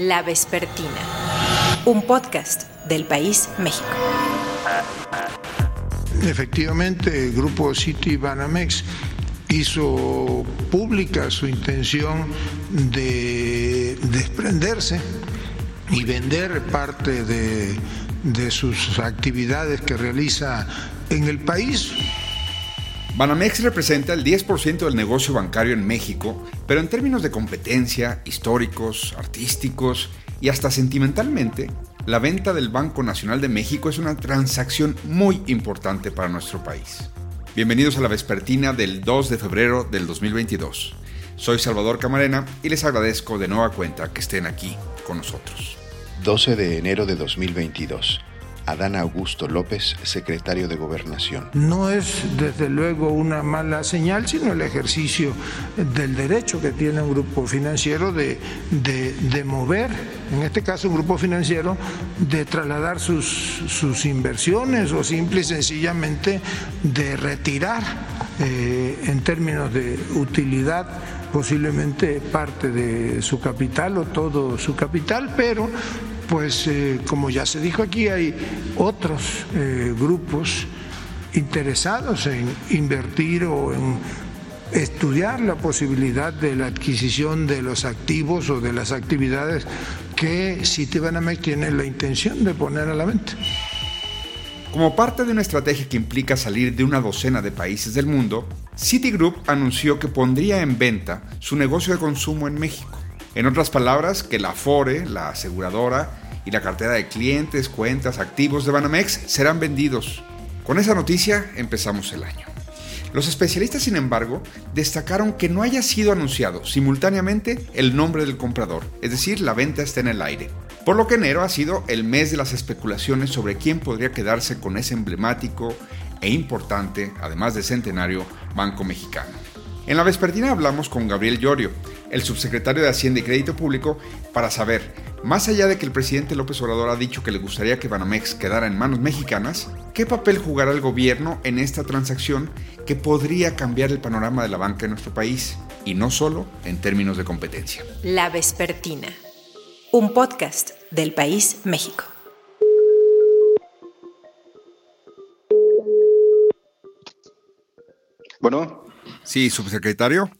La Vespertina, un podcast del País México. Efectivamente, el grupo City Banamex hizo pública su intención de desprenderse y vender parte de, de sus actividades que realiza en el país. Banamex representa el 10% del negocio bancario en México, pero en términos de competencia, históricos, artísticos y hasta sentimentalmente, la venta del Banco Nacional de México es una transacción muy importante para nuestro país. Bienvenidos a la vespertina del 2 de febrero del 2022. Soy Salvador Camarena y les agradezco de nueva cuenta que estén aquí con nosotros. 12 de enero de 2022. Adán Augusto López, secretario de Gobernación. No es desde luego una mala señal, sino el ejercicio del derecho que tiene un grupo financiero de, de, mover, en este caso un grupo financiero, de trasladar sus, sus inversiones o simple y sencillamente de retirar eh, en términos de utilidad posiblemente parte de su capital o todo su capital, pero pues eh, como ya se dijo aquí, hay otros eh, grupos interesados en invertir o en estudiar la posibilidad de la adquisición de los activos o de las actividades que Citibanamex tiene la intención de poner a la venta. Como parte de una estrategia que implica salir de una docena de países del mundo, Citigroup anunció que pondría en venta su negocio de consumo en México. En otras palabras, que la Afore, la aseguradora y la cartera de clientes, cuentas, activos de Banamex serán vendidos. Con esa noticia empezamos el año. Los especialistas, sin embargo, destacaron que no haya sido anunciado simultáneamente el nombre del comprador, es decir, la venta está en el aire. Por lo que enero ha sido el mes de las especulaciones sobre quién podría quedarse con ese emblemático e importante, además de centenario, Banco Mexicano. En la vespertina hablamos con Gabriel Llorio, el subsecretario de Hacienda y Crédito Público, para saber, más allá de que el presidente López Obrador ha dicho que le gustaría que Banamex quedara en manos mexicanas, ¿qué papel jugará el gobierno en esta transacción que podría cambiar el panorama de la banca en nuestro país? Y no solo en términos de competencia. La Vespertina, un podcast del País México. Bueno. Sí, subsecretario.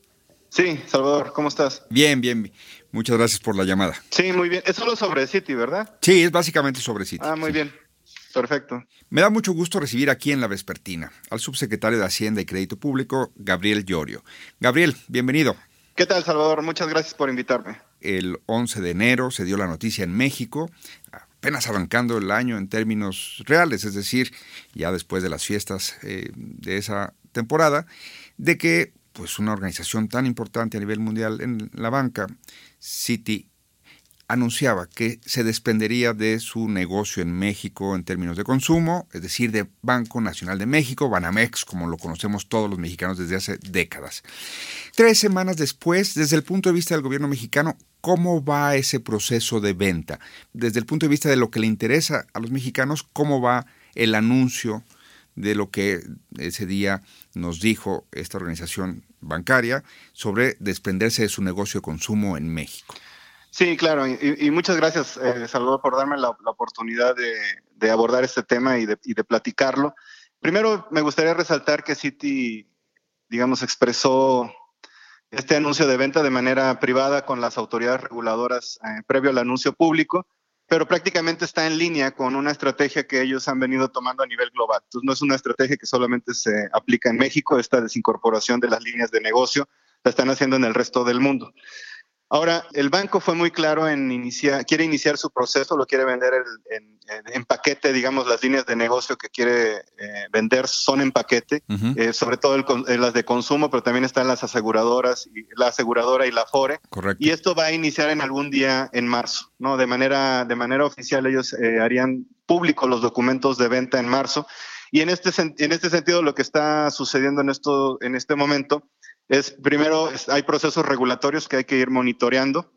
Sí, Salvador, ¿cómo estás? Bien, bien. Muchas gracias por la llamada. Sí, muy bien. Es solo sobre City, ¿verdad? Sí, es básicamente sobre City. Ah, muy bien. Perfecto. Me da mucho gusto recibir aquí en la Vespertina al subsecretario de Hacienda y Crédito Público, Gabriel Llorio. Gabriel, bienvenido. ¿Qué tal, Salvador? Muchas gracias por invitarme. El 11 de enero se dio la noticia en México, apenas arrancando el año en términos reales, es decir, ya después de las fiestas eh, de esa temporada, de que pues una organización tan importante a nivel mundial en la banca, Citi, anunciaba que se desprendería de su negocio en México en términos de consumo, es decir, de Banco Nacional de México, Banamex, como lo conocemos todos los mexicanos desde hace décadas. Tres semanas después, desde el punto de vista del gobierno mexicano, ¿cómo va ese proceso de venta? Desde el punto de vista de lo que le interesa a los mexicanos, ¿cómo va el anuncio de lo que ese día nos dijo esta organización bancaria sobre desprenderse de su negocio de consumo en México. Sí, claro, y, muchas gracias, eh, Salvador, por darme la, oportunidad de, abordar este tema y de, platicarlo. Primero, me gustaría resaltar que Citi, digamos, expresó este anuncio de venta de manera privada con las autoridades reguladoras eh, previo al anuncio público pero prácticamente está en línea con una estrategia que ellos han venido tomando a nivel global. Entonces, no es una estrategia que solamente se aplica en México, esta desincorporación de las líneas de negocio la están haciendo en el resto del mundo. Ahora, el banco fue muy claro en iniciar, quiere iniciar su proceso, lo quiere vender en, paquete, digamos, las líneas de negocio que quiere eh, vender son en paquete, eh, sobre todo eh, las de consumo, pero también están las aseguradoras, y, la aseguradora y la FORE. Correcto. Y esto va a iniciar en algún día en marzo, ¿no? De manera, de manera oficial ellos harían públicos los documentos de venta en marzo. Y en este, en este sentido, lo que está sucediendo en, esto, en este momento es, primero, hay procesos regulatorios que hay que ir monitoreando,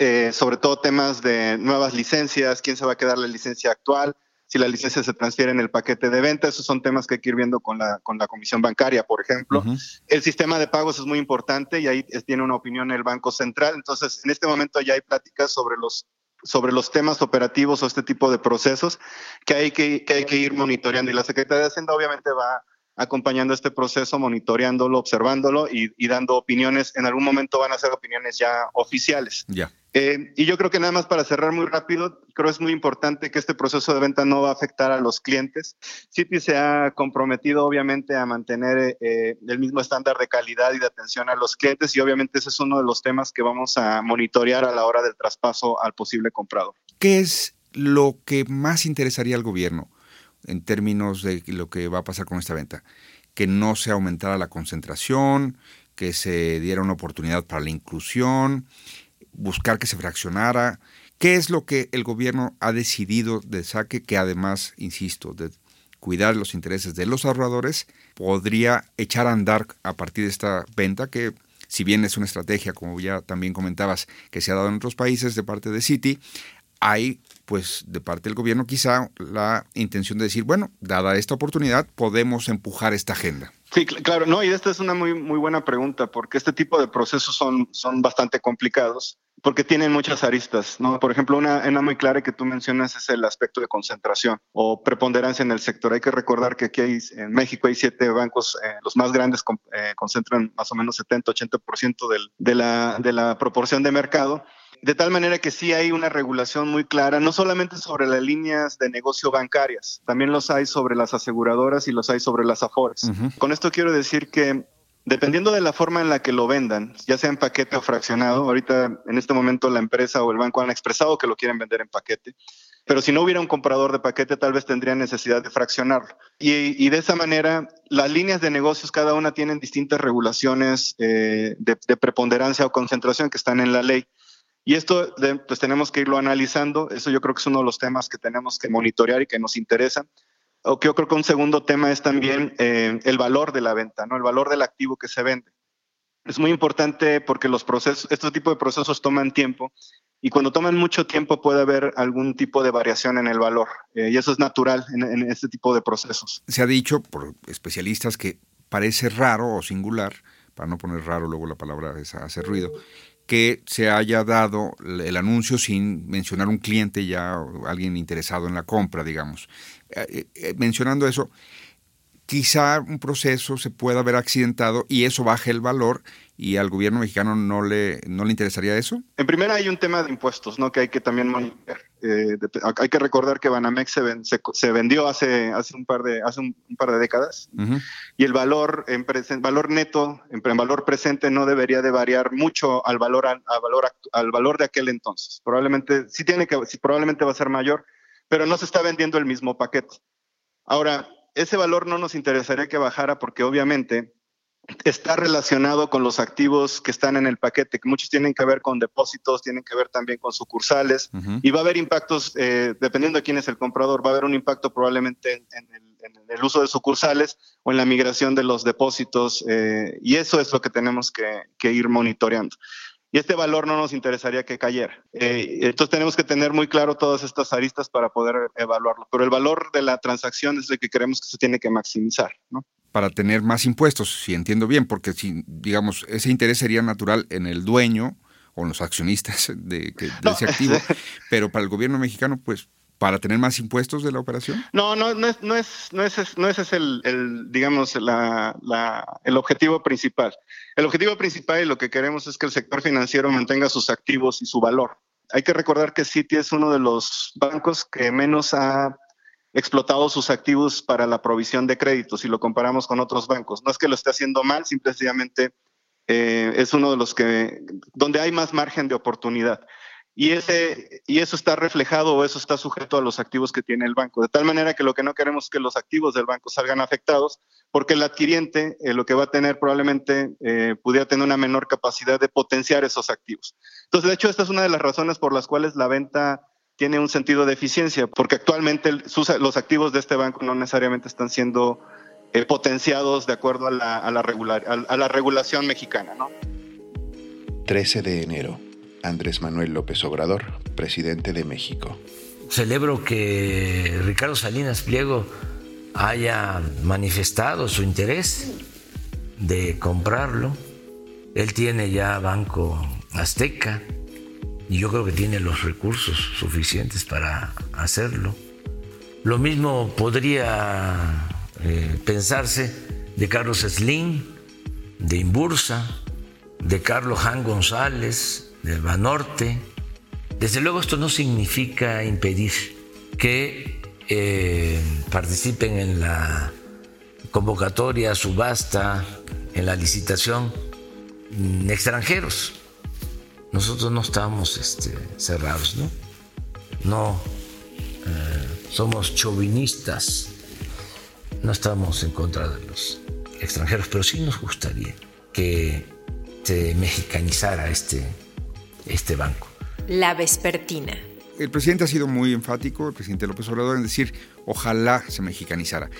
eh, sobre todo temas de nuevas licencias, quién se va a quedar la licencia actual, si la licencia se transfiere en el paquete de venta. Esos son temas que hay que ir viendo con la, con la comisión bancaria, por ejemplo. El sistema de pagos es muy importante y ahí tiene una opinión el Banco Central. Entonces, en este momento ya hay pláticas sobre los sobre los temas operativos o este tipo de procesos que hay que, que hay que ir monitoreando. Y la Secretaría de Hacienda obviamente va acompañando este proceso, monitoreándolo, observándolo y, dando opiniones. En algún momento van a ser opiniones ya oficiales. Ya. Eh, y yo creo que nada más para cerrar muy rápido, creo es muy importante que este proceso de venta no va a afectar a los clientes. Citi se ha comprometido obviamente a mantener eh, el mismo estándar de calidad y de atención a los clientes y obviamente ese es uno de los temas que vamos a monitorear a la hora del traspaso al posible comprador. ¿Qué es lo que más interesaría al gobierno? En términos de lo que va a pasar con esta venta. Que no se aumentara la concentración, que se diera una oportunidad para la inclusión, buscar que se fraccionara. ¿Qué es lo que el gobierno ha decidido de saque que además, insisto, de cuidar los intereses de los ahorradores, podría echar a andar a partir de esta venta que si bien es una estrategia, como ya también comentabas, que se ha dado en otros países de parte de Citi, hay pues de parte del gobierno quizá la intención de decir, bueno, dada esta oportunidad, podemos empujar esta agenda. Sí, claro, no, y esta es una muy, muy buena pregunta, porque este tipo de procesos son, son bastante complicados, porque tienen muchas aristas, ¿no? Por ejemplo, una, una muy clara que tú mencionas es el aspecto de concentración o preponderancia en el sector. Hay que recordar que aquí en México hay siete bancos, eh, los más grandes eh, concentran más o menos 70-80% de, la, de la proporción de mercado de tal manera que sí hay una regulación muy clara, no solamente sobre las líneas de negocio bancarias, también los hay sobre las aseguradoras y los hay sobre las afores. Con esto quiero decir que dependiendo de la forma en la que lo vendan, ya sea en paquete o fraccionado, ahorita en este momento la empresa o el banco han expresado que lo quieren vender en paquete, pero si no hubiera un comprador de paquete, tal vez tendrían necesidad de fraccionarlo. Y, de esa manera, las líneas de negocios, cada una tienen distintas regulaciones eh, de preponderancia o concentración que están en la ley. Y esto pues tenemos que irlo analizando. Eso yo creo que es uno de los temas que tenemos que monitorear y que nos interesan. O que yo creo que un segundo tema es también eh, el valor de la venta, ¿no? El valor del activo que se vende. Es muy importante porque los procesos, este tipo de procesos toman tiempo y cuando toman mucho tiempo puede haber algún tipo de variación en el valor eh, y eso es natural en, en este tipo de procesos. Se ha dicho por especialistas que parece raro o singular, para no poner raro luego la palabra es hace ruido, que se haya dado el anuncio sin mencionar un cliente ya, o alguien interesado en la compra, digamos. Eh, eh, eh, mencionando eso, quizá un proceso se pueda haber accidentado y eso baje el valor y al gobierno mexicano no le, no le interesaría eso? En primera hay un tema de impuestos, ¿no? Que hay que también monitorear. Eh, hay que recordar que Banamex se, se, vendió hace, hace, un par de, hace un, par de décadas y el valor, en valor neto, en, valor presente no debería de variar mucho al valor, al, valor, al valor de aquel entonces. Probablemente, sí tiene que, sí, probablemente va a ser mayor, pero no se está vendiendo el mismo paquete. Ahora, ese valor no nos interesaría que bajara porque obviamente está relacionado con los activos que están en el paquete, que muchos tienen que ver con depósitos, tienen que ver también con sucursales, y va a haber impactos, eh, dependiendo de quién es el comprador, va a haber un impacto probablemente en, el, uso de sucursales o en la migración de los depósitos, eh, y eso es lo que tenemos que, ir monitoreando. Y este valor no nos interesaría que cayera. Eh, entonces tenemos que tener muy claro todas estas aristas para poder evaluarlo. Pero el valor de la transacción es el que creemos que se tiene que maximizar. ¿no? Para tener más impuestos, si entiendo bien, porque si, digamos, ese interés sería natural en el dueño o en los accionistas de, ese activo, pero para el gobierno mexicano, pues, para tener más impuestos de la operación? No, no, no es, no es, no es, no ese es el, el digamos, la, la, el objetivo principal. El objetivo principal y lo que queremos es que el sector financiero mantenga sus activos y su valor. Hay que recordar que Citi es uno de los bancos que menos ha explotado sus activos para la provisión de créditos si lo comparamos con otros bancos. No es que lo esté haciendo mal, simplemente eh, es uno de los que, donde hay más margen de oportunidad. Y, ese, y eso está reflejado o eso está sujeto a los activos que tiene el banco. De tal manera que lo que no queremos es que los activos del banco salgan afectados, porque el adquiriente eh, lo que va a tener probablemente eh, pudiera tener una menor capacidad de potenciar esos activos. Entonces, de hecho, esta es una de las razones por las cuales la venta tiene un sentido de eficiencia, porque actualmente los activos de este banco no necesariamente están siendo eh, potenciados de acuerdo a la, a, la regular, a, la regulación mexicana. ¿no? 13 de enero. Andrés Manuel López Obrador, presidente de México. celebro que Ricardo Salinas Pliego haya manifestado su interés de comprarlo. Él tiene ya Banco Azteca y yo creo que tiene los recursos suficientes para hacerlo. Lo mismo podría eh, pensarse de Carlos Slim, de Imbursa, de Carlos Jan González, de Banorte. Desde luego esto no significa impedir que eh, participen en la convocatoria, subasta, en la licitación mm, extranjeros. Nosotros no estamos este, cerrados, ¿no? No eh, somos chauvinistas, no estamos en contra de los extranjeros, pero sí nos gustaría que se mexicanizara este, este banco. La Vespertina. El presidente ha sido muy enfático, el presidente López Obrador, en decir, ojalá se mexicanizara.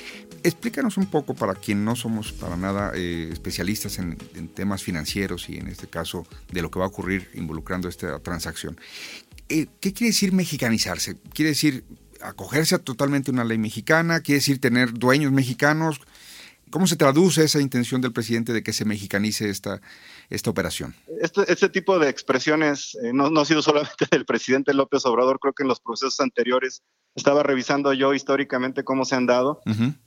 Explícanos un poco para quien no somos para nada eh, especialistas en, temas financieros y en este caso de lo que va a ocurrir involucrando esta transacción. Eh, ¿Qué quiere decir mexicanizarse? ¿Quiere decir acogerse a totalmente una ley mexicana? ¿Quiere decir tener dueños mexicanos? ¿Cómo se traduce esa intención del presidente de que se mexicanice esta, esta operación? Este, este tipo de expresiones eh, no, no, ha sido solamente del presidente López Obrador, creo que en los procesos anteriores estaba revisando yo históricamente cómo se han dado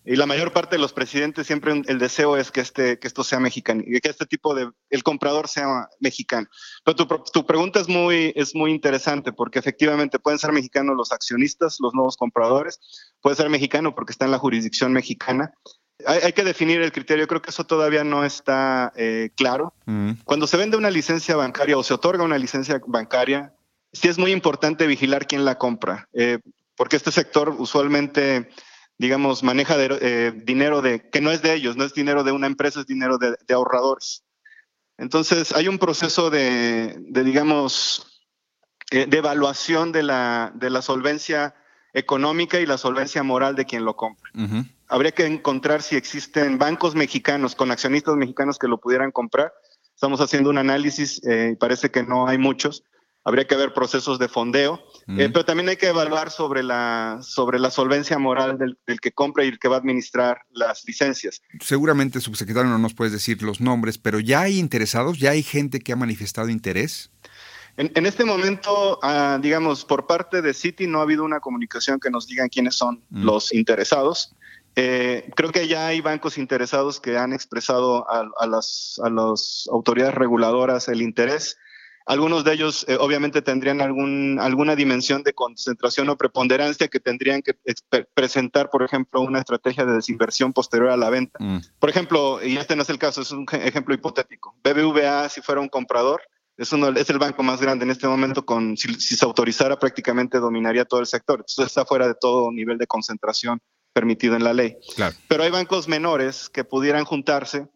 y la mayor parte de los presidentes siempre el deseo es que, este, que esto sea mexicano, y que este tipo de, el comprador sea mexicano. Pero tu, tu pregunta es muy, es muy interesante porque efectivamente pueden ser mexicanos los accionistas, los nuevos compradores, puede ser mexicano porque está en la jurisdicción mexicana hay, que definir el criterio, creo que eso todavía no está eh, claro. Mm. Cuando se vende una licencia bancaria o se otorga una licencia bancaria, sí es muy importante vigilar quién la compra, eh, porque este sector usualmente, digamos, maneja eh, dinero de, que no es de ellos, no es dinero de una empresa, es dinero de, ahorradores. Entonces, hay un proceso de, digamos, de evaluación de la, de la solvencia económica y la solvencia moral de quien lo compra habría que encontrar si existen bancos mexicanos con accionistas mexicanos que lo pudieran comprar. Estamos haciendo un análisis eh, y parece que no hay muchos. Habría que ver procesos de fondeo, eh, pero también hay que evaluar sobre la, sobre la solvencia moral del, que compra y el que va a administrar las licencias. Seguramente, subsecretario, no nos puedes decir los nombres, pero ¿ya hay interesados? ¿Ya hay gente que ha manifestado interés? En, este momento, ah, digamos, por parte de Citi no ha habido una comunicación que nos digan quiénes son mm. los interesados. Eh, creo que ya hay bancos interesados que han expresado a, las, autoridades reguladoras el interés. Algunos de ellos eh, obviamente tendrían algún, alguna dimensión de concentración o preponderancia que tendrían que presentar, por ejemplo, una estrategia de desinversión posterior a la venta. Mm. Por ejemplo, y este no es el caso, es un ejemplo hipotético. BBVA, si fuera un comprador, es, uno, es el banco más grande en este momento, con, si, si se autorizara prácticamente dominaría todo el sector. Entonces está fuera de todo nivel de concentración permitido en la ley. Pero hay bancos menores que pudieran juntarse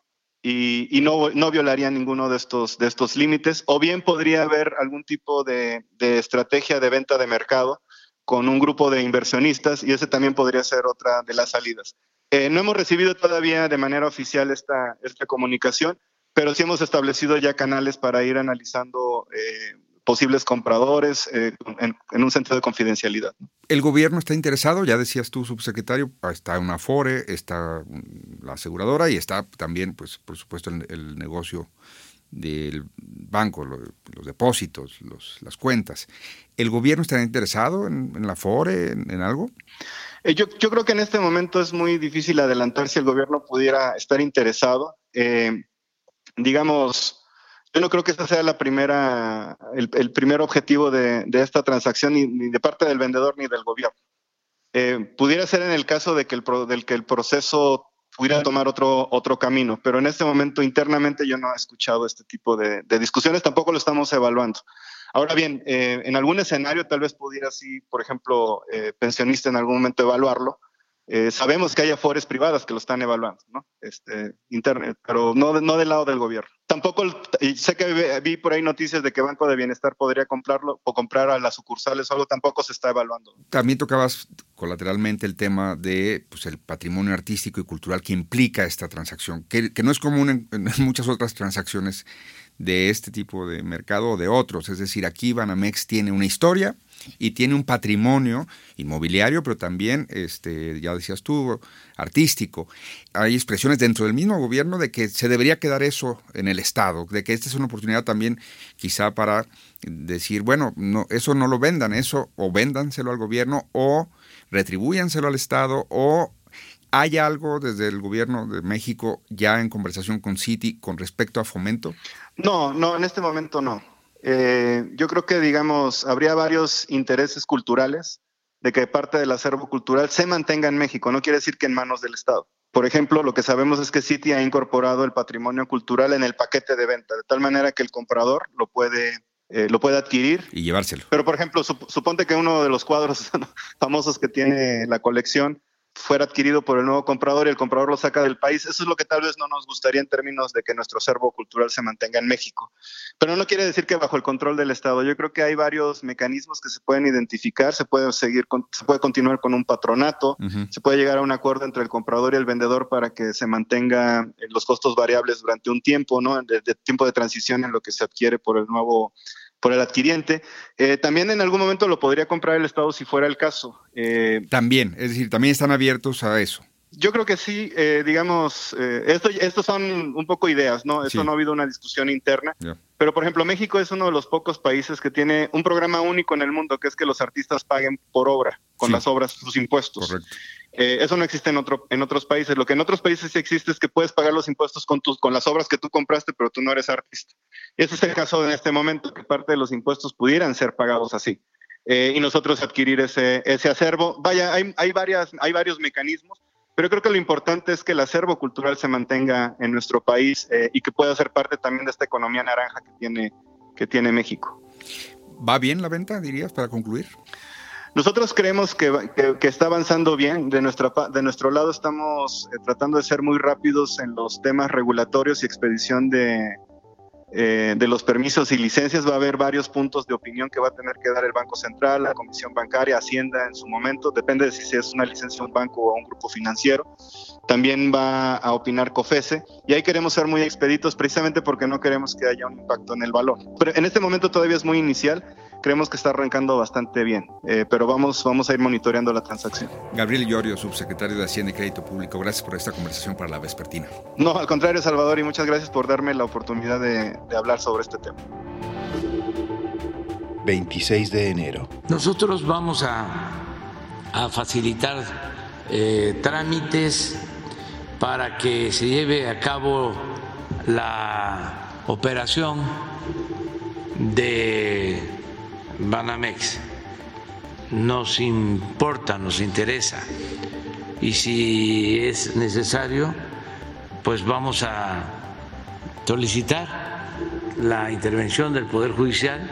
y, no, no, violarían ninguno de estos, de estos límites, o bien podría haber algún tipo de, estrategia de venta de mercado con un grupo de inversionistas y ese también podría ser otra de las salidas. Eh, no hemos recibido todavía de manera oficial esta, esta comunicación, pero sí hemos establecido ya canales para ir analizando eh, posibles compradores eh, en, un centro de confidencialidad. ¿El gobierno está interesado? Ya decías tú, subsecretario, está una FORE, está la aseguradora y está también, pues, por supuesto, el, negocio del banco, los, depósitos, las cuentas. ¿El gobierno está interesado en, la FORE, en, algo? Eh, yo, yo, creo que en este momento es muy difícil adelantar si el gobierno pudiera estar interesado. Eh, digamos, yo no creo que este sea la primera, el, primer objetivo de, esta transacción, ni, de parte del vendedor ni del gobierno. Eh, pudiera ser en el caso de que el, del que el proceso pudiera tomar otro, otro camino, pero en este momento internamente yo no he escuchado este tipo de, discusiones, tampoco lo estamos evaluando. Ahora bien, eh, en algún escenario tal vez pudiera así, por ejemplo, eh, pensionista en algún momento evaluarlo, eh, sabemos que hay afores privadas que lo están evaluando, ¿no? Este, Internet, pero no, del lado del gobierno. Tampoco, sé que vi, por ahí noticias de que Banco de Bienestar podría comprarlo o comprar a las sucursales o algo, tampoco se está evaluando. También tocabas colateralmente el tema de pues, el patrimonio artístico y cultural que implica esta transacción, que, no es común en, muchas otras transacciones de este tipo de mercado o de otros. Es decir, aquí Banamex tiene una historia, y tiene un patrimonio inmobiliario, pero también, este, ya decías tú, artístico. Hay expresiones dentro del mismo gobierno de que se debería quedar eso en el Estado, de que esta es una oportunidad también quizá para decir, bueno, no, eso no lo vendan, eso o véndanselo al gobierno o retribúyanselo al Estado o ¿Hay algo desde el gobierno de México ya en conversación con Citi con respecto a fomento? No, no, en este momento no. Eh, yo creo que, digamos, habría varios intereses culturales de que parte del acervo cultural se mantenga en México. No quiere decir que en manos del Estado. Por ejemplo, lo que sabemos es que Citi ha incorporado el patrimonio cultural en el paquete de venta, de tal manera que el comprador lo puede eh, lo puede adquirir. Y llevárselo. Pero, por ejemplo, suponte que uno de los cuadros famosos que tiene la colección fuera adquirido por el nuevo comprador y el comprador lo saca del país. Eso es lo que tal vez no nos gustaría en términos de que nuestro acervo cultural se mantenga en México. Pero no quiere decir que bajo el control del Estado. Yo creo que hay varios mecanismos que se pueden identificar. Se puede seguir, se puede continuar con un patronato. Se puede llegar a un acuerdo entre el comprador y el vendedor para que se mantenga los costos variables durante un tiempo, ¿no? De, de tiempo de transición en lo que se adquiere por el nuevo por el adquiriente. Eh, también en algún momento lo podría comprar el Estado si fuera el caso. Eh, también, es decir, también están abiertos a eso. Yo creo que sí, eh, digamos, esto, estos son un poco ideas, ¿no? Eso no ha habido una discusión interna. Pero, por ejemplo, México es uno de los pocos países que tiene un programa único en el mundo, que es que los artistas paguen por obra, con las obras, sus impuestos. Correcto. Eh, eso no existe en, otro, en otros países. Lo que en otros países sí existe es que puedes pagar los impuestos con, tus, con las obras que tú compraste, pero tú no eres artista. Ese es el caso en este momento, que parte de los impuestos pudieran ser pagados así. Eh, y nosotros adquirir ese, ese acervo. Vaya, hay, hay, varias, hay varios mecanismos, pero creo que lo importante es que el acervo cultural se mantenga en nuestro país eh, y que pueda ser parte también de esta economía naranja que tiene, que tiene México. ¿Va bien la venta, dirías, para concluir? Nosotros creemos que, está avanzando bien. De, nuestra, de nuestro lado estamos eh, tratando de ser muy rápidos en los temas regulatorios y expedición de, eh, de los permisos y licencias. Va a haber varios puntos de opinión que va a tener que dar el Banco Central, la Comisión Bancaria, Hacienda en su momento. Depende de si es una licencia de un banco o un grupo financiero. También va a opinar COFESE. Y ahí queremos ser muy expeditos precisamente porque no queremos que haya un impacto en el valor. Pero en este momento todavía es muy inicial creemos que está arrancando bastante bien, eh, pero vamos, vamos a ir monitoreando la transacción. Gabriel Llorio, subsecretario de Hacienda y Crédito Público, gracias por esta conversación para la Vespertina. No, al contrario, Salvador, y muchas gracias por darme la oportunidad de, hablar sobre este tema. 26 de enero. Nosotros vamos a, a facilitar eh, trámites para que se lleve a cabo la operación de Banamex. Nos importa, nos interesa. Y si es necesario, pues vamos a solicitar la intervención del Poder Judicial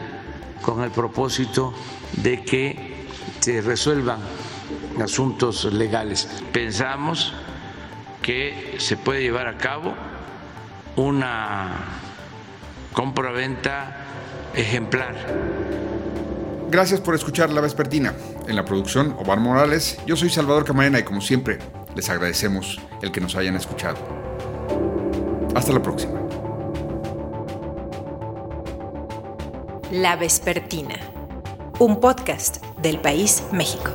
con el propósito de que se resuelvan asuntos legales. Pensamos que se puede llevar a cabo una compra-venta ejemplar Gracias por escuchar La Vespertina. En la producción, Omar Morales. Yo soy Salvador Camarena y como siempre, les agradecemos el que nos hayan escuchado. Hasta la próxima. La Vespertina, un podcast del País México.